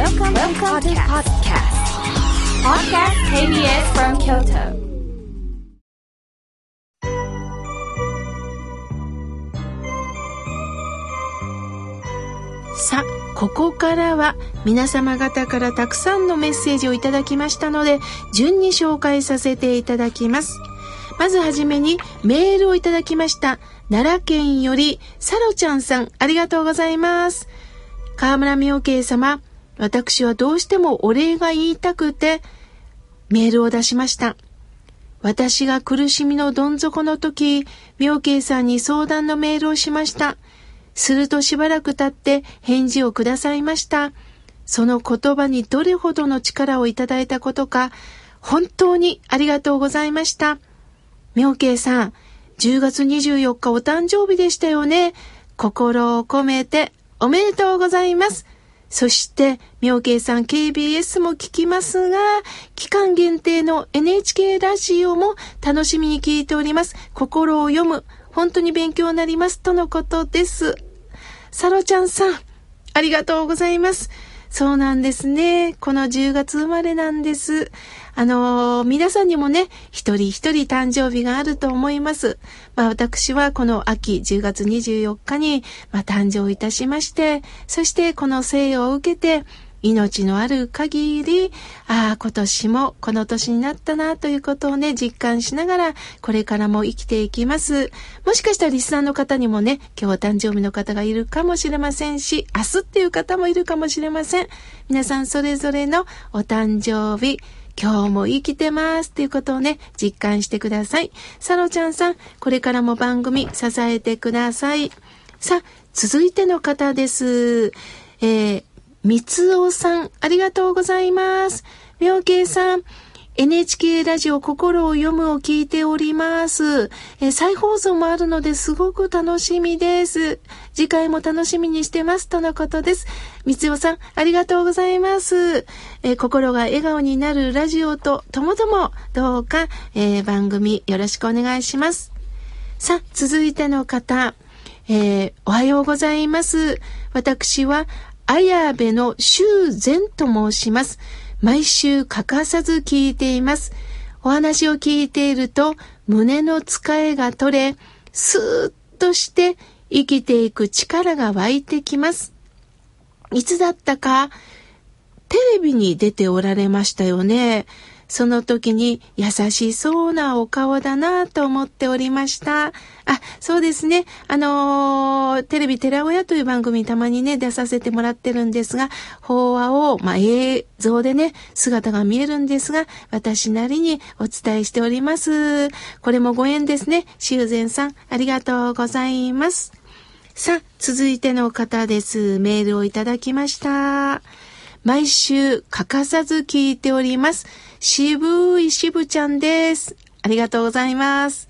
Welcome, Welcome to podcast. Podcast KBS from Kyoto. さあ、ここからは皆様方からたくさんのメッセージをいただきましたので、順に紹介させていただきます。まずはじめにメールをいただきました。奈良県より、サロちゃんさん、ありがとうございます。河村明慶様、私はどうしてもお礼が言いたくて、メールを出しました。私が苦しみのどん底の時、妙慶さんに相談のメールをしました。するとしばらく経って返事をくださいました。その言葉にどれほどの力をいただいたことか、本当にありがとうございました。妙慶さん、10月24日お誕生日でしたよね。心を込めておめでとうございます。そして、妙慶さん KBS も聞きますが、期間限定の NHK ラジオも楽しみに聞いております。心を読む。本当に勉強になります。とのことです。サロちゃんさん、ありがとうございます。そうなんですね。この10月生まれなんです。あのー、皆さんにもね、一人一人誕生日があると思います。まあ私はこの秋10月24日に、まあ、誕生いたしまして、そしてこの生を受けて、命のある限り、ああ、今年もこの年になったなということをね、実感しながら、これからも生きていきます。もしかしたらリスナーの方にもね、今日お誕生日の方がいるかもしれませんし、明日っていう方もいるかもしれません。皆さんそれぞれのお誕生日、今日も生きてますっていうことをね、実感してください。サロちゃんさん、これからも番組支えてください。さあ、続いての方です。えー、三つおさん、ありがとうございます。妙慶さん、NHK ラジオ心を読むを聞いております。え再放送もあるのですごく楽しみです。次回も楽しみにしてます。とのことです。三つおさん、ありがとうございます。え心が笑顔になるラジオとともども、どうか、えー、番組よろしくお願いします。さあ、続いての方、えー、おはようございます。私は綾部の修善と申します。毎週欠かさず聞いています。お話を聞いていると胸の疲れが取れ、スーッとして生きていく力が湧いてきます。いつだったかテレビに出ておられましたよね。その時に優しそうなお顔だなと思っておりました。あ、そうですね。あのー、テレビ寺親という番組たまにね、出させてもらってるんですが、法話を、まあ、映像でね、姿が見えるんですが、私なりにお伝えしております。これもご縁ですね。修善さん、ありがとうございます。さあ、続いての方です。メールをいただきました。毎週欠かさず聞いております。渋い渋ちゃんです。ありがとうございます。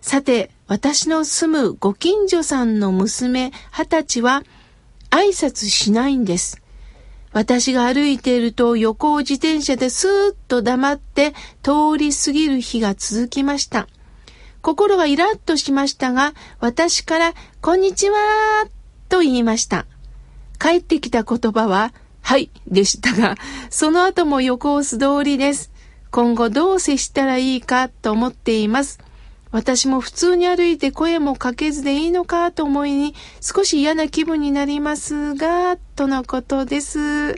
さて、私の住むご近所さんの娘、二十歳は、挨拶しないんです。私が歩いていると横を自転車でスーッと黙って通り過ぎる日が続きました。心がイラッとしましたが、私から、こんにちはと言いました。帰ってきた言葉は、はい、でしたが、その後も横を素通りです。今後どう接したらいいかと思っています。私も普通に歩いて声もかけずでいいのかと思いに少し嫌な気分になりますが、とのことです。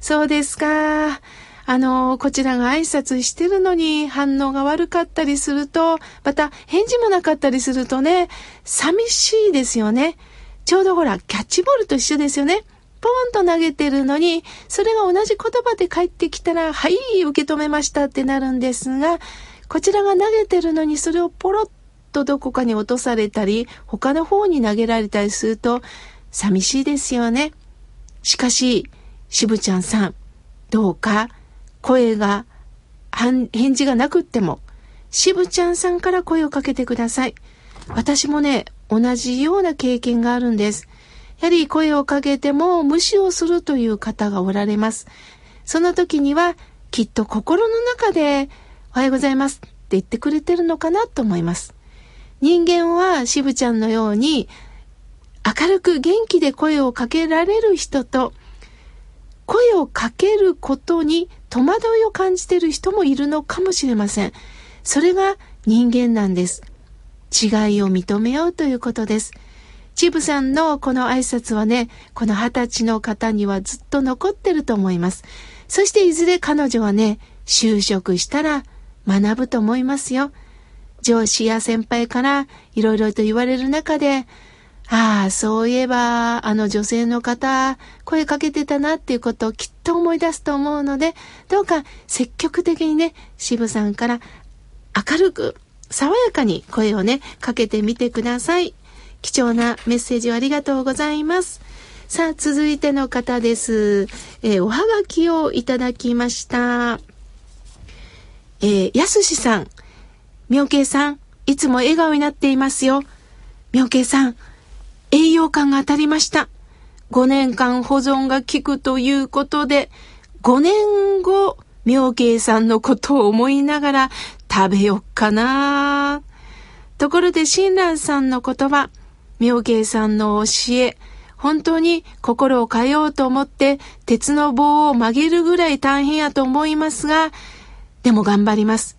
そうですか。あの、こちらが挨拶してるのに反応が悪かったりすると、また返事もなかったりするとね、寂しいですよね。ちょうどほら、キャッチボールと一緒ですよね。ポンと投げてるのに、それが同じ言葉で返ってきたら、はい、受け止めましたってなるんですが、こちらが投げてるのにそれをポロッとどこかに落とされたり、他の方に投げられたりすると、寂しいですよね。しかし、渋ちゃんさん、どうか声が、返事がなくっても、渋ちゃんさんから声をかけてください。私もね、同じような経験があるんです。やはり声をかけても無視をするという方がおられます。その時にはきっと心の中でおはようございますって言ってくれてるのかなと思います。人間は渋ちゃんのように明るく元気で声をかけられる人と声をかけることに戸惑いを感じている人もいるのかもしれません。それが人間なんです。違いを認めようということです。チブさんのこの挨拶はね、この二十歳の方にはずっと残ってると思います。そしていずれ彼女はね、就職したら学ぶと思いますよ。上司や先輩からいろいろと言われる中で、ああ、そういえば、あの女性の方、声かけてたなっていうことをきっと思い出すと思うので、どうか積極的にね、渋さんから明るく、爽やかに声をね、かけてみてください。貴重なメッセージをありがとうございます。さあ、続いての方です。えー、おはがきをいただきました。えー、やすしさん。みょうけいさん、いつも笑顔になっていますよ。みょうけいさん、栄養感が当たりました。5年間保存が効くということで、5年後、妙慶さんのことを思いながら食べよっかな。ところで、親鸞さんの言葉、妙慶さんの教え、本当に心を変えようと思って鉄の棒を曲げるぐらい大変やと思いますが、でも頑張ります。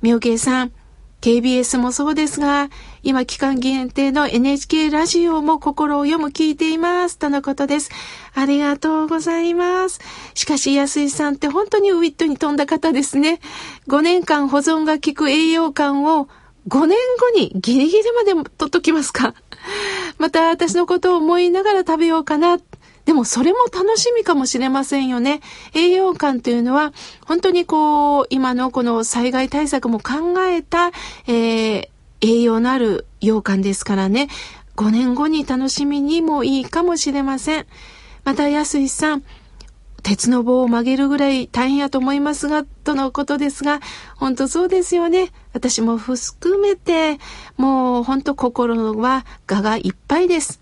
妙慶さん、KBS もそうですが、今期間限定の NHK ラジオも心を読む聞いています。とのことです。ありがとうございます。しかし、安井さんって本当にウィットに富んだ方ですね。5年間保存が効く栄養感を5年後にギリギリまで取っときますか？また私のことを思いながら食べようかな。でもそれも楽しみかもしれませんよね。栄養感というのは、本当にこう、今のこの災害対策も考えた、えー、栄養のある羊羹ですからね。5年後に楽しみにもいいかもしれません。また、安井さん、鉄の棒を曲げるぐらい大変やと思いますが、とのことですが、本当そうですよね。私も含めて、もう本当心は我がいっぱいです。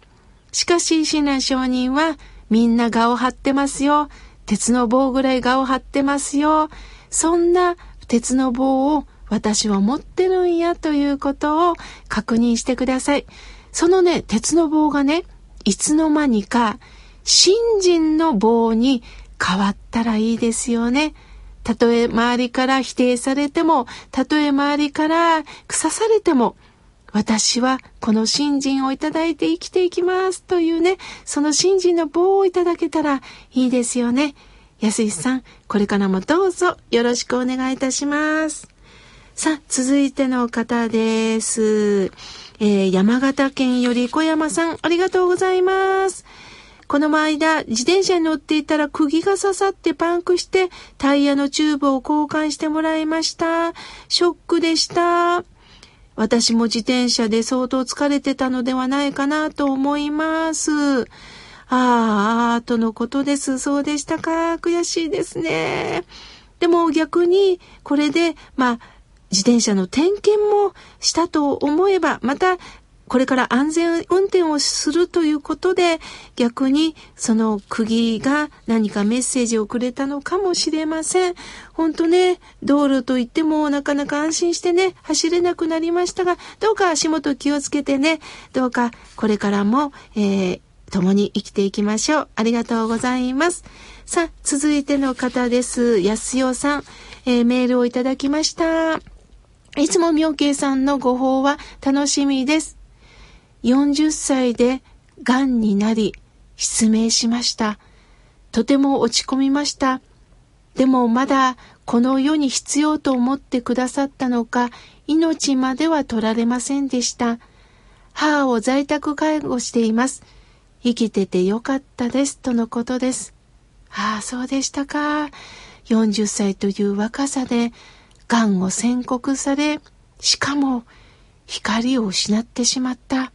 しかし、親鸞上人は、みんな我を張ってますよ。鉄の棒ぐらい我を張ってますよ。そんな鉄の棒を私は持ってるんやということを確認してください。そのね、鉄の棒がね、いつの間にか、信心の棒に変わったらいいですよね。たとえ周りから否定されても、たとえ周りから腐されても、私はこの信心をいただいて生きていきますというね、その信心の棒をいただけたらいいですよね。安井さん、これからもどうぞよろしくお願いいたします。さあ、続いての方です。えー、山形県より小山さん、ありがとうございます。この間、自転車に乗っていたら釘が刺さってパンクして、タイヤのチューブを交換してもらいました。ショックでした。私も自転車で相当疲れてたのではないかなと思います。ああ、とのことです。そうでしたか。悔しいですね。でも逆に、これで、まあ、自転車の点検もしたと思えば、またこれから安全運転をするということで、逆にその釘が何かメッセージをくれたのかもしれません。本当ね、道路といってもなかなか安心してね、走れなくなりましたが、どうか足元気をつけてね、どうかこれからも、えー、共に生きていきましょう。ありがとうございます。さあ、続いての方です。安代さん、えー、メールをいただきました。いつも妙慶さんのご報は楽しみです。40歳で癌になり失明しました。とても落ち込みました。でもまだこの世に必要と思ってくださったのか、命までは取られませんでした。母を在宅介護しています。生きててよかったです。とのことです。ああ、そうでしたか。40歳という若さで、癌を宣告され、しかも光を失ってしまった。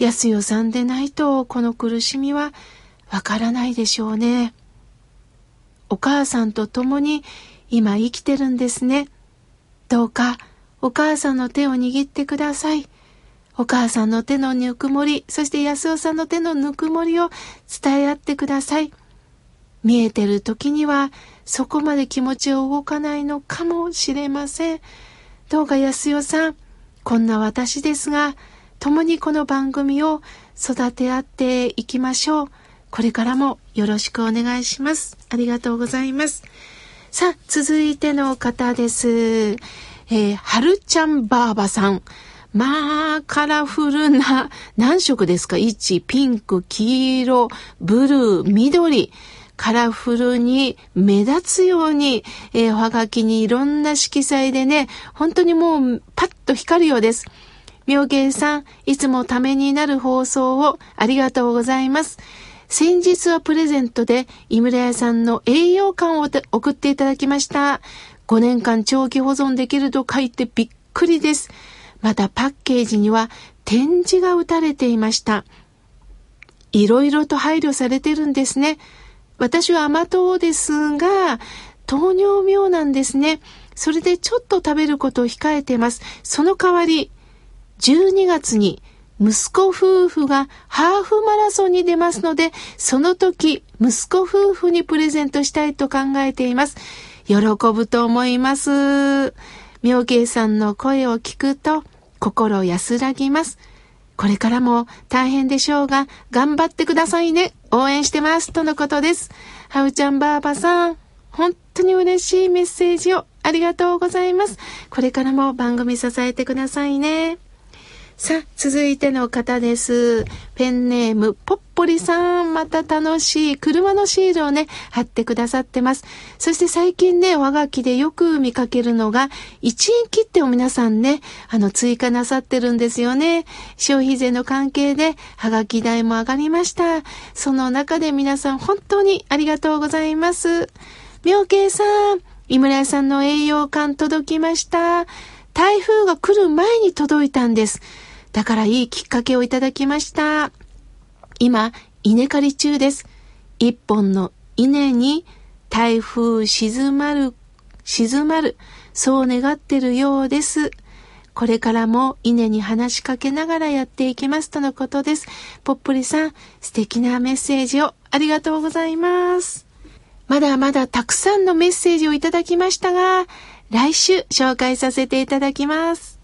安代さんでないとこの苦しみはわからないでしょうね。お母さんと共に今生きてるんですね。どうかお母さんの手を握ってください。お母さんの手のぬくもり、そして安尾さんの手のぬくもりを伝え合ってください。見えてる時にはそこまで気持ちを動かないのかもしれません。どうか安代さん、こんな私ですが、共にこの番組を育て合っていきましょう。これからもよろしくお願いします。ありがとうございます。さあ、続いての方です。えー、はるちゃんばあばさん。まあ、カラフルな、何色ですか ?1、ピンク、黄色、ブルー、緑。カラフルに目立つように、えー、おはがきにいろんな色彩でね、本当にもうパッと光るようです。妙慶さん、いつもためになる放送をありがとうございます。先日はプレゼントで井村屋さんの栄養感を送っていただきました。5年間長期保存できると書いてびっくりです。またパッケージには展示が打たれていました。いろいろと配慮されてるんですね。私は甘党ですが、糖尿病なんですね。それでちょっと食べることを控えてます。その代わり、12月に息子夫婦がハーフマラソンに出ますので、その時、息子夫婦にプレゼントしたいと考えています。喜ぶと思います。妙慶さんの声を聞くと、心安らぎます。これからも大変でしょうが、頑張ってくださいね。応援してます。とのことです。ハウちゃんばあばさん、本当に嬉しいメッセージをありがとうございます。これからも番組支えてくださいね。さあ、続いての方です。ペンネーム、ポッポリさん。また楽しい車のシールをね、貼ってくださってます。そして最近ね、おはがきでよく見かけるのが、1円切ってを皆さんね、あの、追加なさってるんですよね。消費税の関係で、はがき代も上がりました。その中で皆さん本当にありがとうございます。妙慶さん、井村屋さんの栄養感届きました。台風が来る前に届いたんです。だからいいきっかけをいただきました。今、稲刈り中です。一本の稲に台風静まる、静まる、そう願ってるようです。これからも稲に話しかけながらやっていきますとのことです。ぽっぷりさん、素敵なメッセージをありがとうございます。まだまだたくさんのメッセージをいただきましたが、来週紹介させていただきます。